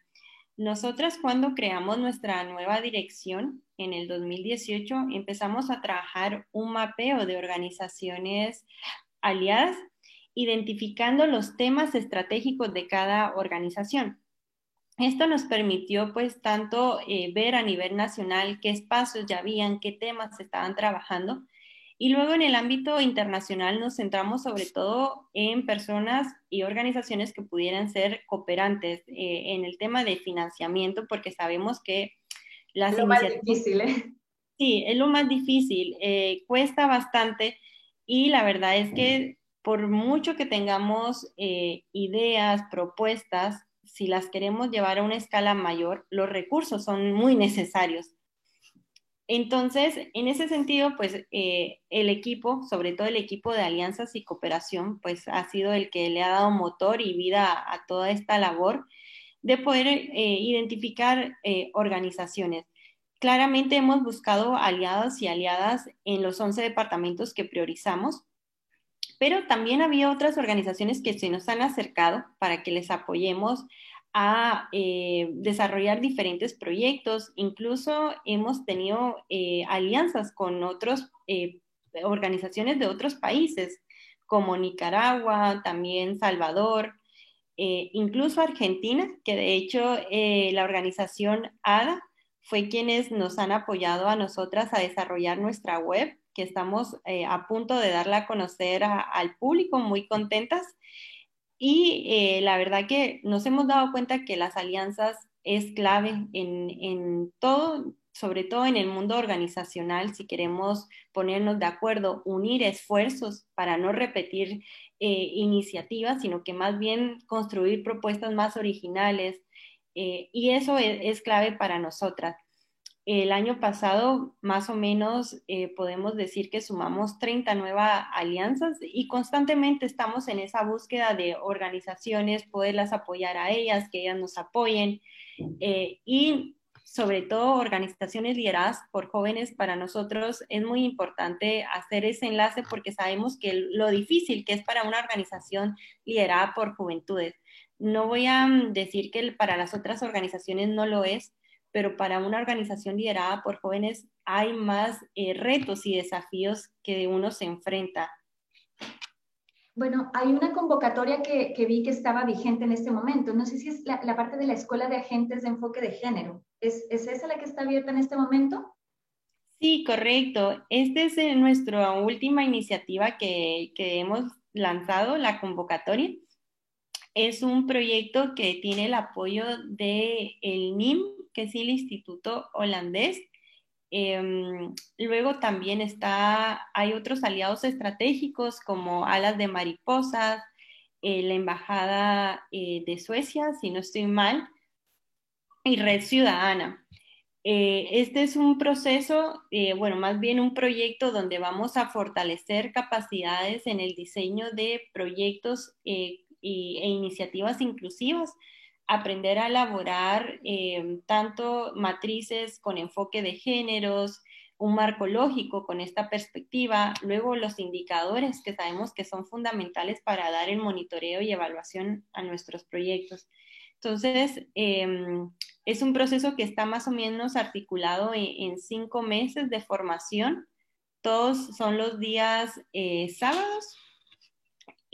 Nosotras cuando creamos nuestra nueva dirección en el 2018 empezamos a trabajar un mapeo de organizaciones aliadas, identificando los temas estratégicos de cada organización. Esto nos permitió pues tanto eh, ver a nivel nacional qué espacios ya habían, qué temas se estaban trabajando y luego en el ámbito internacional nos centramos sobre todo en personas y organizaciones que pudieran ser cooperantes eh, en el tema de financiamiento, porque sabemos que
las... Lo más difícil, ¿eh?
Sí, es lo más difícil, eh, cuesta bastante y la verdad es que por mucho que tengamos eh, ideas, propuestas, si las queremos llevar a una escala mayor, los recursos son muy necesarios. Entonces, en ese sentido, pues eh, el equipo, sobre todo el equipo de alianzas y cooperación, pues ha sido el que le ha dado motor y vida a, toda esta labor de poder eh, identificar organizaciones. Claramente hemos buscado aliados y aliadas en los 11 departamentos que priorizamos pero también había otras organizaciones que se nos han acercado para que les apoyemos a eh, desarrollar diferentes proyectos. Incluso hemos tenido eh, alianzas con otras eh, organizaciones de otros países, como Nicaragua, también Salvador, incluso Argentina, que de hecho la organización ADA fue quienes nos han apoyado a nosotras a desarrollar nuestra web que estamos a punto de darla a conocer al público, muy contentas. Y eh, la verdad que nos hemos dado cuenta que las alianzas es clave en, en todo, sobre todo en el mundo organizacional, si queremos ponernos de acuerdo, unir esfuerzos para no repetir eh, iniciativas, sino que más bien construir propuestas más originales. y eso es, es, clave para nosotras. El año pasado, más o menos, eh, podemos decir que sumamos 30 nuevas alianzas y constantemente estamos en esa búsqueda de organizaciones, poderlas apoyar a ellas, que ellas nos apoyen eh, y sobre todo organizaciones lideradas por jóvenes, para nosotros es muy importante hacer ese enlace porque sabemos que lo difícil que es para una organización liderada por juventudes. No voy a mm, decir que para las otras organizaciones no lo es, pero para una organización liderada por jóvenes hay más eh, retos y desafíos que uno se enfrenta.
Bueno, hay una convocatoria que, vi que estaba vigente en este momento. No sé si es la, parte de la Escuela de Agentes de Enfoque de Género. ¿Es, esa la que está abierta en este momento?
Sí, correcto. Esta es eh, nuestra última iniciativa que, que hemos lanzado, la convocatoria. Es un proyecto que tiene el apoyo del el NIM, que es el Instituto Holandés. Em, luego también está, hay otros aliados estratégicos como Alas de Mariposas, eh, la Embajada eh, de Suecia, si no estoy mal, y Red Ciudadana. Eh, este es un proceso, bueno, más bien un proyecto donde vamos a fortalecer capacidades en el diseño de proyectos e iniciativas inclusivas aprender a elaborar eh, tanto matrices con enfoque de géneros, un marco lógico con esta perspectiva, luego los indicadores que sabemos que son fundamentales para dar el monitoreo y evaluación a nuestros proyectos. Entonces, em, es un proceso que está más o menos articulado en, cinco meses de formación. Todos son los días eh, sábados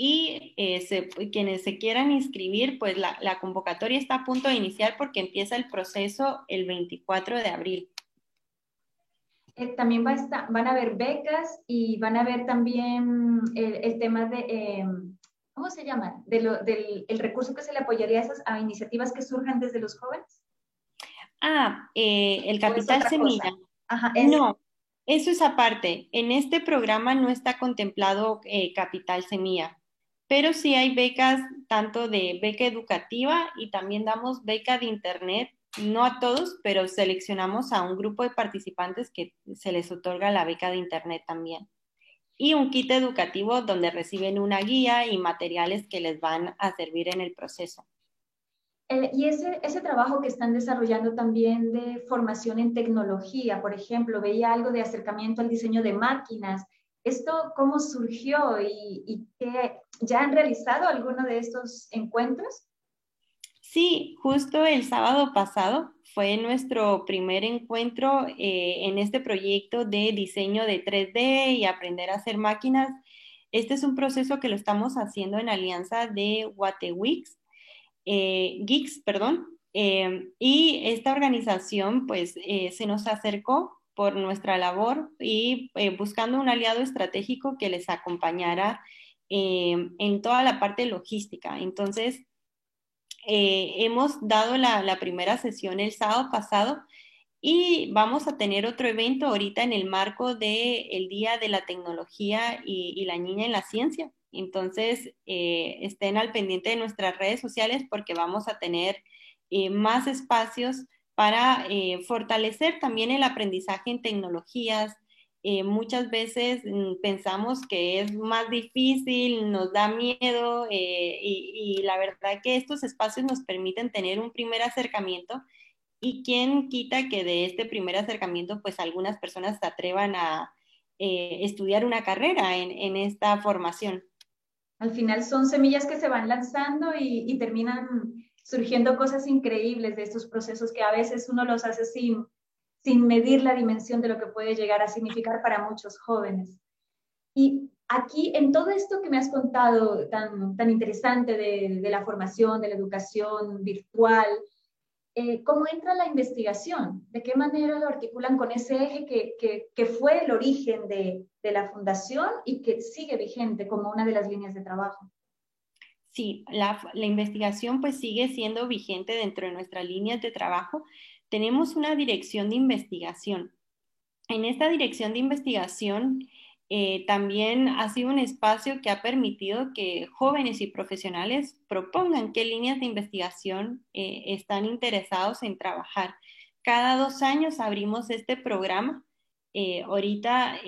y eh, quienes se quieran inscribir, pues la, convocatoria está a punto de iniciar porque empieza el proceso el 24 de abril.
Eh, también va a van a haber becas y van a haber también el, tema de, eh, ¿cómo se llama? De del el recurso que se le apoyaría a esas a iniciativas que surjan desde los jóvenes.
Ah, el capital semilla. Ajá, no, eso es aparte. En este programa no está contemplado capital semilla pero sí hay becas tanto de beca educativa y también damos beca de internet, no a todos, pero seleccionamos a un grupo de participantes que se les otorga la beca de internet también. Y un kit educativo donde reciben una guía y materiales que les van a servir en el proceso.
Eh, y ese, ese trabajo que están desarrollando también de formación en tecnología, por ejemplo, veía algo de acercamiento al diseño de máquinas, ¿Esto cómo surgió y, ya han realizado alguno de estos encuentros?
Sí, justo el sábado pasado fue nuestro primer encuentro eh, en este proyecto de diseño de 3D y aprender a hacer máquinas. Este es un proceso que lo estamos haciendo en alianza de Watewix, eh, Geeks, perdón, eh, y esta organización pues se nos acercó por nuestra labor y eh, buscando un aliado estratégico que les acompañara eh, en toda la parte logística. Entonces, eh, hemos dado la, primera sesión el sábado pasado y vamos a tener otro evento ahorita en el marco del Día de la Tecnología y, la Niña en la Ciencia. Entonces, eh, estén al pendiente de nuestras redes sociales porque vamos a tener eh, más espacios para eh, fortalecer también el aprendizaje en tecnologías. muchas veces mm, pensamos que es más difícil, nos da miedo y, y la verdad que estos espacios nos permiten tener un primer acercamiento y quién quita que de este primer acercamiento pues algunas personas se atrevan a estudiar una carrera en, en esta formación.
Al final son semillas que se van lanzando y, terminan surgiendo cosas increíbles de estos procesos que a veces uno los hace sin, sin medir la dimensión de lo que puede llegar a significar para muchos jóvenes. Y aquí, en todo esto que me has contado tan, tan interesante de, de la formación, de la educación virtual, eh, ¿cómo entra la investigación? ¿De qué manera lo articulan con ese eje que, que, fue el origen de, de, la fundación y que sigue vigente como una de las líneas de trabajo?
Sí, la, investigación pues sigue siendo vigente dentro de nuestras líneas de trabajo. Tenemos una dirección de investigación. En esta dirección de investigación eh, también ha sido un espacio que ha permitido que jóvenes y profesionales propongan qué líneas de investigación eh, están interesados en trabajar. Cada dos años abrimos este programa. Eh, ahorita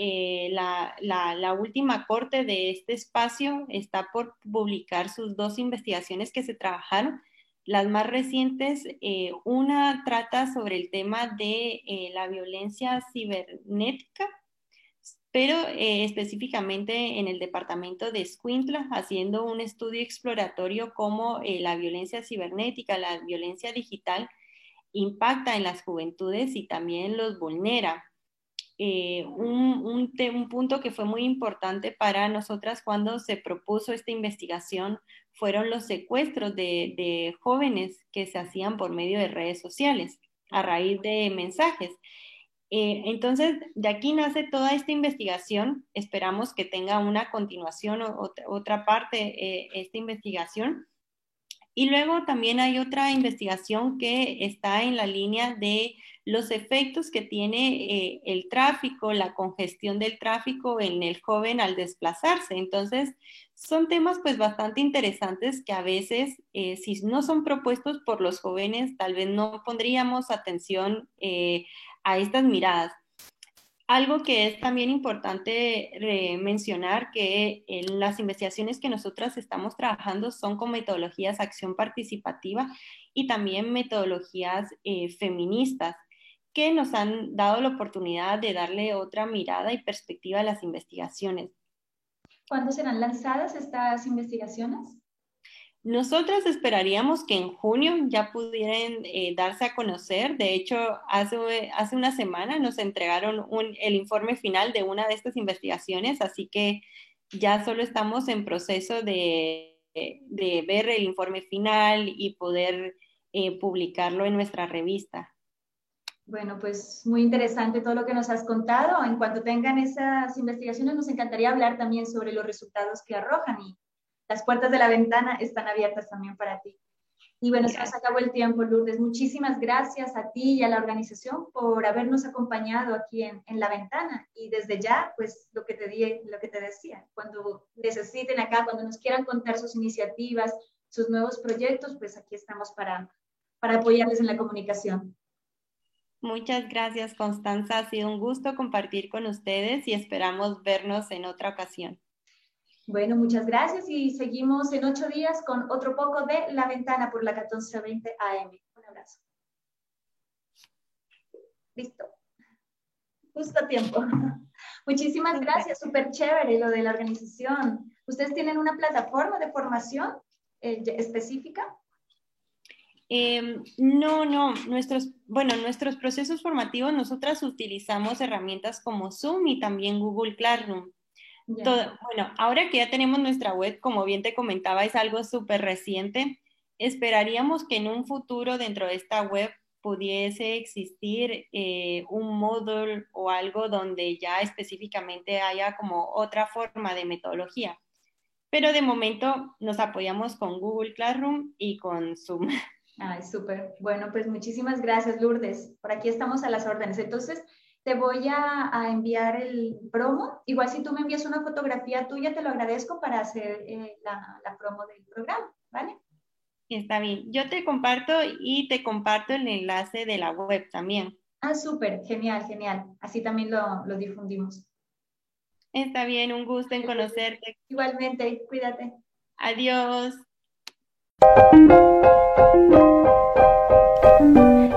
la, la, última corte de este espacio está por publicar sus dos investigaciones que se trabajaron. Las más recientes, una trata sobre el tema de la violencia cibernética pero eh, específicamente en el departamento de Escuintla, haciendo un estudio exploratorio cómo eh, la violencia cibernética, la violencia digital impacta en las juventudes y también los vulnera. Eh, un, punto que fue muy importante para nosotras cuando se propuso esta investigación fueron los secuestros de jóvenes que se hacían por medio de redes sociales a raíz de mensajes. Eh, entonces, de aquí nace toda esta investigación. Esperamos que tenga una continuación o otra, parte eh, esta investigación. Y luego también hay otra investigación que está en la línea de los efectos que tiene eh, el tráfico, la congestión del tráfico en el joven al desplazarse. Entonces, son temas pues bastante interesantes que a veces, si no son propuestos por los jóvenes, tal vez no pondríamos atención a estas miradas. Algo que es también importante mencionar que en las investigaciones que nosotras estamos trabajando son con metodologías acción participativa y también metodologías eh, feministas que nos han dado la oportunidad de darle otra mirada y perspectiva a las investigaciones.
¿Cuándo serán lanzadas estas investigaciones?
Nosotros esperaríamos que en junio ya pudieran eh, darse a conocer. De hecho, hace, hace una semana nos entregaron el informe final de una de estas investigaciones, así que ya solo estamos en proceso de, ver el informe final y poder eh, publicarlo en nuestra revista.
Bueno, pues muy interesante todo lo que nos has contado. En cuanto tengan esas investigaciones, nos encantaría hablar también sobre los resultados que arrojan y las puertas de la ventana están abiertas también para ti. Y bueno, se nos acabó el tiempo, Lourdes. Muchísimas gracias a ti y a la organización por habernos acompañado aquí en, en la ventana. Y desde ya, pues lo que, te di, lo que te decía, cuando necesiten acá, cuando nos quieran contar sus iniciativas, sus nuevos proyectos, pues aquí estamos para, para apoyarles en la comunicación.
Muchas gracias, Constanza. Ha sido un gusto compartir con ustedes y esperamos vernos en otra ocasión.
Bueno, muchas gracias y seguimos en ocho días con otro poco de La Ventana por la 1420 AM. Un abrazo. Listo. Justo a tiempo. Muchísimas gracias, súper chévere lo de la organización. ¿Ustedes tienen una plataforma de formación eh, específica?
Em, no, no, nuestros, bueno, nuestros procesos formativos, nosotras utilizamos herramientas como Zoom y también Google Classroom bueno, ahora que ya tenemos nuestra web, como bien te comentaba, es algo súper reciente. Esperaríamos que en un futuro dentro de esta web pudiese existir eh, un módulo o algo donde ya específicamente haya como otra forma de metodología. Pero de momento nos apoyamos con Google Classroom y con Zoom.
Ay, súper. Bueno, pues muchísimas gracias, Lourdes. Por aquí estamos a las órdenes. Entonces, te voy a, enviar el promo. Igual si tú me envías una fotografía tuya, te lo agradezco para hacer eh, la, la, promo del programa, ¿vale?
Está bien. Yo te comparto y te comparto el enlace de la web también.
Ah, súper, genial, genial. Así también lo, lo difundimos.
Está bien, un gusto en conocerte.
Igualmente, cuídate.
Adiós.